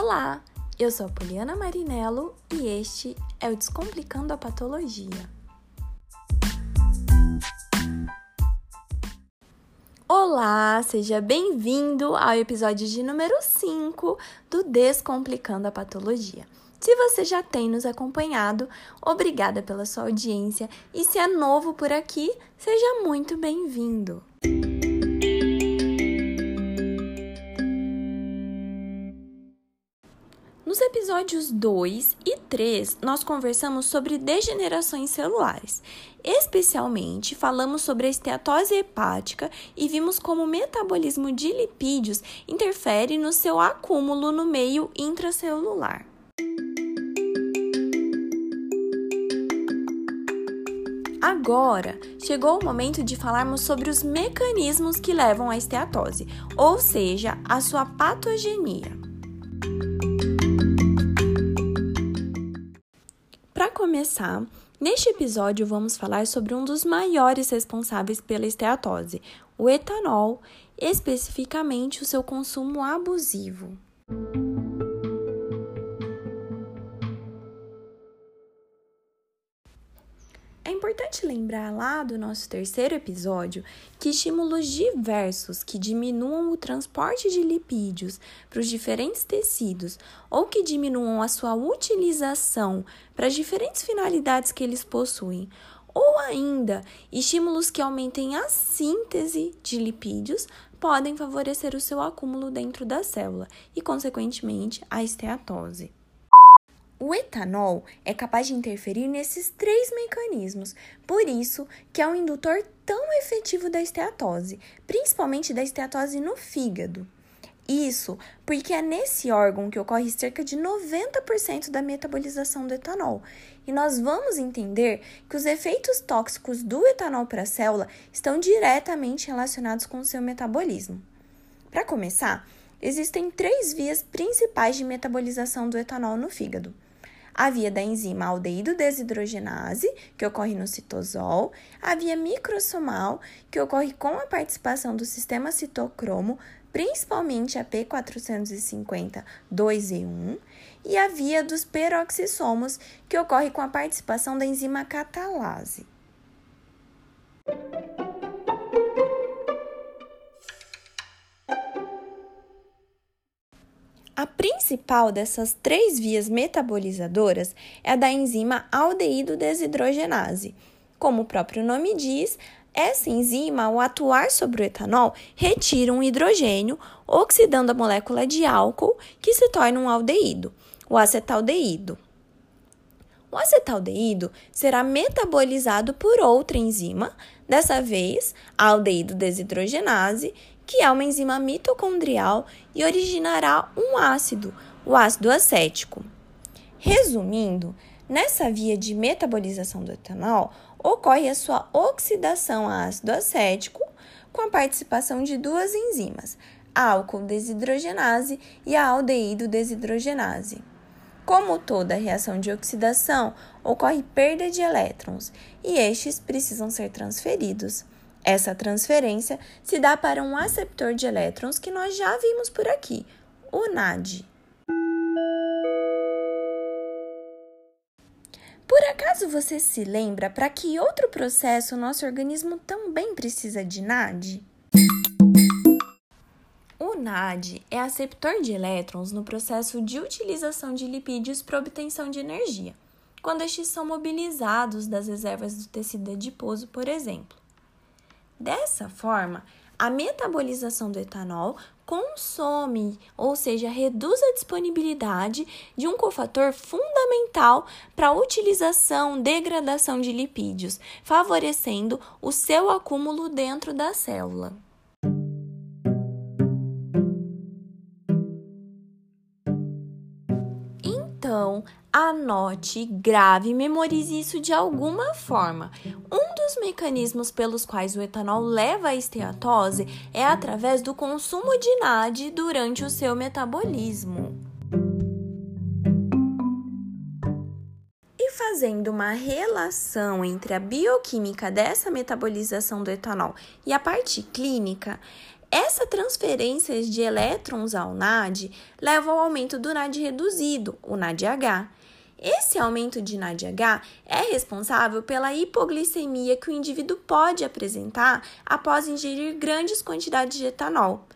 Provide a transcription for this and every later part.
Olá, eu sou a Poliana Marinello e este é o Descomplicando a Patologia. Olá, seja bem-vindo ao episódio de número 5 do Descomplicando a Patologia. Se você já tem nos acompanhado, obrigada pela sua audiência e se é novo por aqui, seja muito bem-vindo. Nos episódios 2 e 3, nós conversamos sobre degenerações celulares. Especialmente, falamos sobre a esteatose hepática e vimos como o metabolismo de lipídios interfere no seu acúmulo no meio intracelular. Agora, chegou o momento de falarmos sobre os mecanismos que levam à esteatose, ou seja, a sua patogenia. Começar, neste episódio vamos falar sobre um dos maiores responsáveis pela esteatose, o etanol, especificamente o seu consumo abusivo. Lembrar lá do nosso terceiro episódio que estímulos diversos que diminuam o transporte de lipídios para os diferentes tecidos ou que diminuam a sua utilização para as diferentes finalidades que eles possuem, ou ainda estímulos que aumentem a síntese de lipídios podem favorecer o seu acúmulo dentro da célula e, consequentemente, a esteatose. O etanol é capaz de interferir nesses três mecanismos, por isso que é um indutor tão efetivo da esteatose, principalmente da esteatose no fígado. Isso porque é nesse órgão que ocorre cerca de 90% da metabolização do etanol. E nós vamos entender que os efeitos tóxicos do etanol para a célula estão diretamente relacionados com o seu metabolismo. Para começar, existem três vias principais de metabolização do etanol no fígado a via da enzima aldeído desidrogenase, que ocorre no citosol, a via microsomal, que ocorre com a participação do sistema citocromo, principalmente a P450 2E1, e a via dos peroxissomos, que ocorre com a participação da enzima catalase. A principal dessas três vias metabolizadoras é a da enzima aldeído desidrogenase. Como o próprio nome diz, essa enzima, ao atuar sobre o etanol, retira um hidrogênio, oxidando a molécula de álcool, que se torna um aldeído, o acetaldeído. O acetaldeído será metabolizado por outra enzima, dessa vez a aldeído desidrogenase, que é uma enzima mitocondrial e originará um ácido, o ácido acético. Resumindo, nessa via de metabolização do etanol, ocorre a sua oxidação a ácido acético com a participação de duas enzimas, a álcool desidrogenase e a aldeído desidrogenase. Como toda reação de oxidação, ocorre perda de elétrons e estes precisam ser transferidos. Essa transferência se dá para um aceptor de elétrons que nós já vimos por aqui, o NAD. Por acaso você se lembra para que outro processo o nosso organismo também precisa de NAD? O NAD é aceptor de elétrons no processo de utilização de lipídios para obtenção de energia, quando estes são mobilizados das reservas do tecido adiposo, por exemplo. Dessa forma, a metabolização do etanol consome, ou seja, reduz a disponibilidade de um cofator fundamental para a utilização, degradação de lipídios, favorecendo o seu acúmulo dentro da célula. Anote, grave memorize isso de alguma forma. Um dos mecanismos pelos quais o etanol leva à esteatose é através do consumo de NAD durante o seu metabolismo. E fazendo uma relação entre a bioquímica dessa metabolização do etanol e a parte clínica, Essa transferência de elétrons ao NAD leva ao aumento do NAD reduzido, o NADH. Esse aumento de NADH é responsável pela hipoglicemia que o indivíduo pode apresentar após ingerir grandes quantidades de etanol.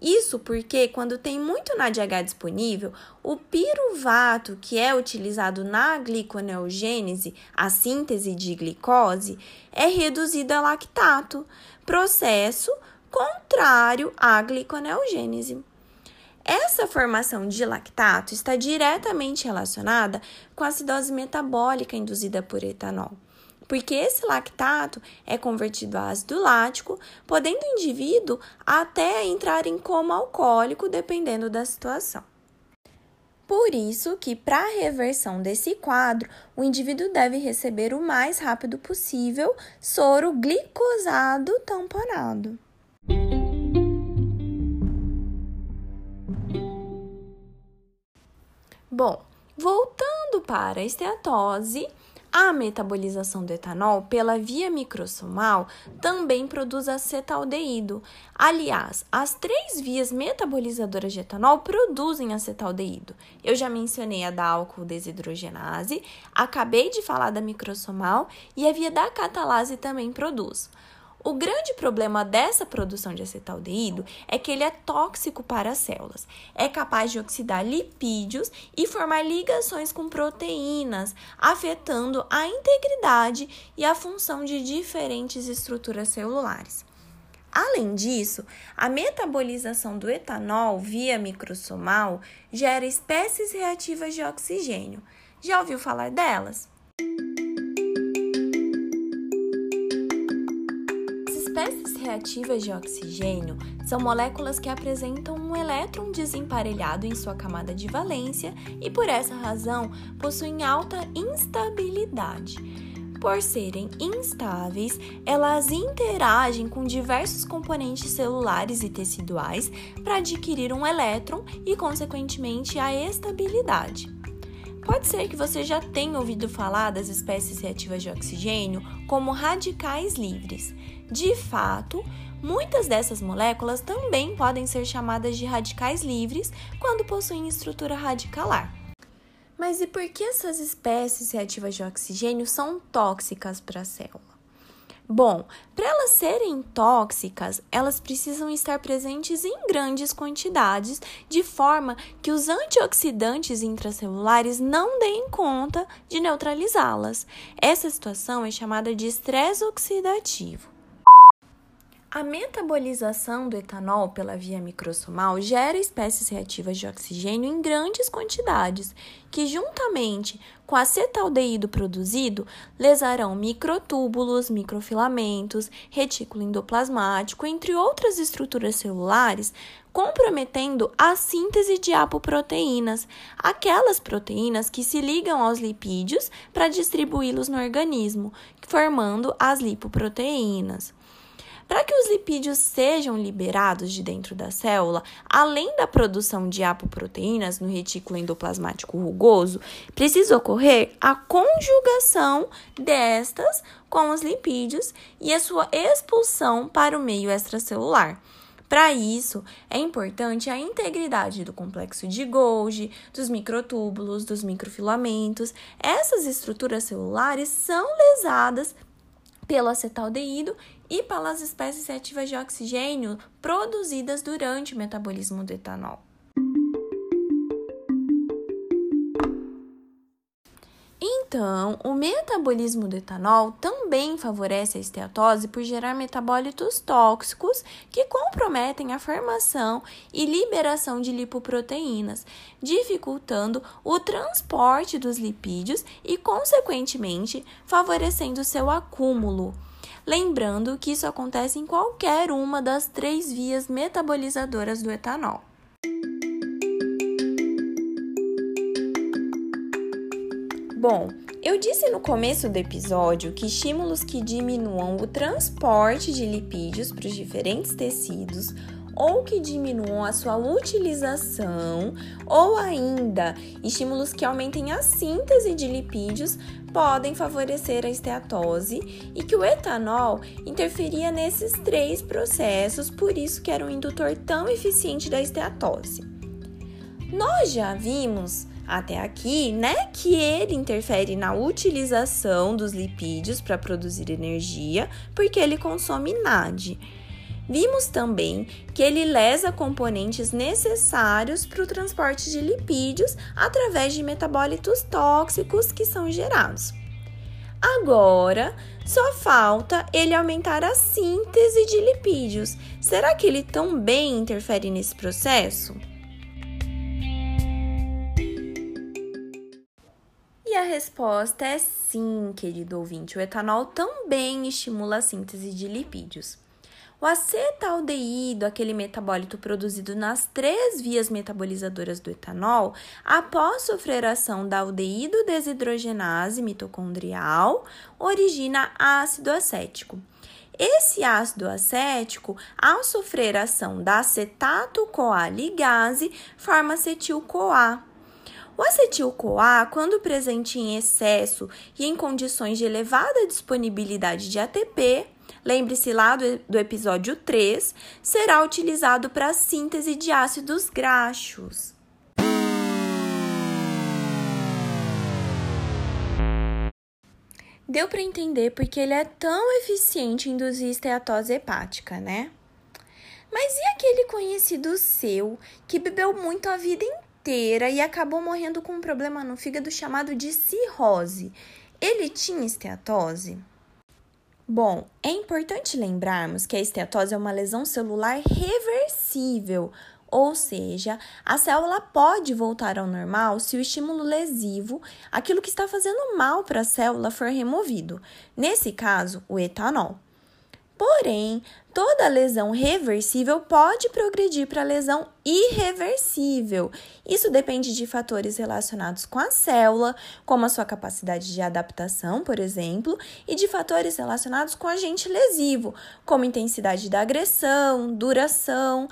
Isso porque, quando tem muito NADH disponível, o piruvato, que é utilizado na gliconeogênese, a síntese de glicose, é reduzido a lactato, processo contrário à gliconeogênese. Essa formação de lactato está diretamente relacionada com a acidose metabólica induzida por etanol porque esse lactato é convertido a ácido lático, podendo o indivíduo até entrar em coma alcoólico, dependendo da situação. Por isso que, para a reversão desse quadro, o indivíduo deve receber o mais rápido possível soro glicosado tamponado. Bom, voltando para a esteatose, a metabolização do etanol pela via microsomal também produz acetaldeído. Aliás, as três vias metabolizadoras de etanol produzem acetaldeído. Eu já mencionei a da álcool desidrogenase, acabei de falar da microsomal e a via da catalase também produz. O grande problema dessa produção de acetaldeído é que ele é tóxico para as células. É capaz de oxidar lipídios e formar ligações com proteínas, afetando a integridade e a função de diferentes estruturas celulares. Além disso, a metabolização do etanol via microsomal gera espécies reativas de oxigênio. Já ouviu falar delas? Espécies reativas de oxigênio são moléculas que apresentam um elétron desemparelhado em sua camada de valência e, por essa razão, possuem alta instabilidade. Por serem instáveis, elas interagem com diversos componentes celulares e teciduais para adquirir um elétron e, consequentemente, a estabilidade. Pode ser que você já tenha ouvido falar das espécies reativas de oxigênio como radicais livres. De fato, muitas dessas moléculas também podem ser chamadas de radicais livres quando possuem estrutura radicalar. Mas e por que essas espécies reativas de oxigênio são tóxicas para a célula? Bom, para elas serem tóxicas, elas precisam estar presentes em grandes quantidades, de forma que os antioxidantes intracelulares não deem conta de neutralizá-las. Essa situação é chamada de estresse oxidativo. A metabolização do etanol pela via microsomal gera espécies reativas de oxigênio em grandes quantidades, que, juntamente com acetaldeído produzido, lesarão microtúbulos, microfilamentos, retículo endoplasmático, entre outras estruturas celulares, comprometendo a síntese de apoproteínas, aquelas proteínas que se ligam aos lipídios para distribuí-los no organismo, formando as lipoproteínas. Para que os lipídios sejam liberados de dentro da célula, além da produção de apoproteínas no retículo endoplasmático rugoso, precisa ocorrer a conjugação destas com os lipídios e a sua expulsão para o meio extracelular. Para isso, é importante a integridade do complexo de Golgi, dos microtúbulos, dos microfilamentos. Essas estruturas celulares são lesadas pelo acetaldeído e pelas espécies reativas de oxigênio produzidas durante o metabolismo do etanol. Então, o metabolismo do etanol também favorece a esteatose por gerar metabólitos tóxicos que comprometem a formação e liberação de lipoproteínas, dificultando o transporte dos lipídios e, consequentemente, favorecendo seu acúmulo. Lembrando que isso acontece em qualquer uma das três vias metabolizadoras do etanol. Bom, eu disse no começo do episódio que estímulos que diminuam o transporte de lipídios para os diferentes tecidos ou que diminuam a sua utilização, ou ainda estímulos que aumentem a síntese de lipídios podem favorecer a esteatose e que o etanol interferia nesses três processos, por isso que era um indutor tão eficiente da esteatose. Nós já vimos até aqui, né, que ele interfere na utilização dos lipídios para produzir energia, porque ele consome NAD. Vimos também que ele lesa componentes necessários para o transporte de lipídios através de metabólitos tóxicos que são gerados. Agora, só falta ele aumentar a síntese de lipídios. Será que ele também interfere nesse processo? A resposta é sim, querido ouvinte. O etanol também estimula a síntese de lipídios. O acetaldeído, aquele metabólito produzido nas três vias metabolizadoras do etanol, após sofrer ação da aldeído desidrogenase mitocondrial, origina ácido acético. Esse ácido acético, ao sofrer ação da acetato-CoA ligase, forma acetil-CoA o acetil-CoA, quando presente em excesso e em condições de elevada disponibilidade de ATP, lembre-se lá do, do episódio 3, será utilizado para a síntese de ácidos graxos. Deu para entender porque ele é tão eficiente em induzir esteatose hepática, né? Mas e aquele conhecido seu que bebeu muito a vida inteira? Inteira e acabou morrendo com um problema no fígado chamado de cirrose. Ele tinha esteatose? Bom, é importante lembrarmos que a esteatose é uma lesão celular reversível, ou seja, a célula pode voltar ao normal se o estímulo lesivo, aquilo que está fazendo mal para a célula, for removido. Nesse caso, o etanol. Porém, toda lesão reversível pode progredir para lesão irreversível. Isso depende de fatores relacionados com a célula, como a sua capacidade de adaptação, por exemplo, e de fatores relacionados com o agente lesivo, como intensidade da agressão, duração,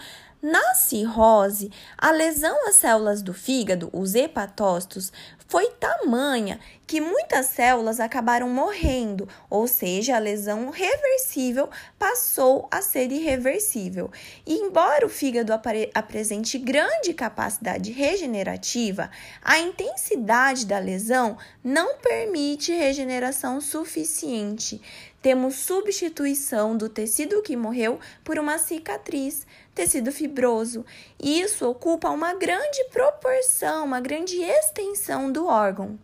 na cirrose, a lesão às células do fígado, os hepatócitos, foi tamanha que muitas células acabaram morrendo, ou seja, a lesão reversível passou a ser irreversível. E embora o fígado apresente grande capacidade regenerativa, a intensidade da lesão não permite regeneração suficiente. Temos substituição do tecido que morreu por uma cicatriz, tecido fibroso. E isso ocupa uma grande proporção, uma grande extensão do órgão.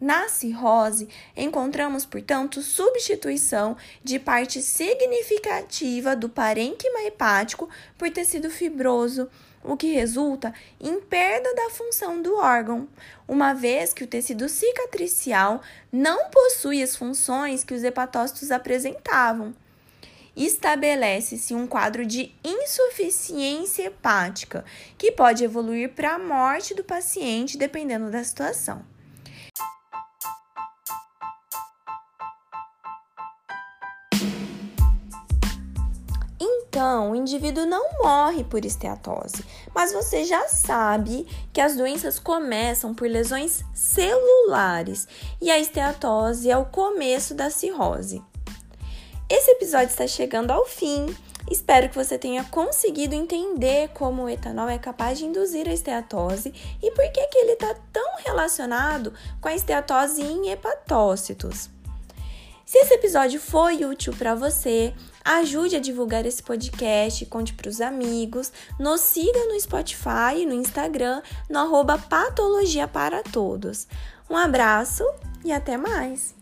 Na cirrose, encontramos, portanto, substituição de parte significativa do parênquima hepático por tecido fibroso, o que resulta em perda da função do órgão, uma vez que o tecido cicatricial não possui as funções que os hepatócitos apresentavam. Estabelece-se um quadro de insuficiência hepática, que pode evoluir para a morte do paciente dependendo da situação. Então, o indivíduo não morre por esteatose, mas você já sabe que as doenças começam por lesões celulares e a esteatose é o começo da cirrose. Esse episódio está chegando ao fim. Espero que você tenha conseguido entender como o etanol é capaz de induzir a esteatose e por que, que ele está tão relacionado com a esteatose em hepatócitos. Se esse episódio foi útil para você, ajude a divulgar esse podcast, conte para os amigos, nos siga no Spotify e no Instagram, no arroba Patologia para Todos. Um abraço e até mais!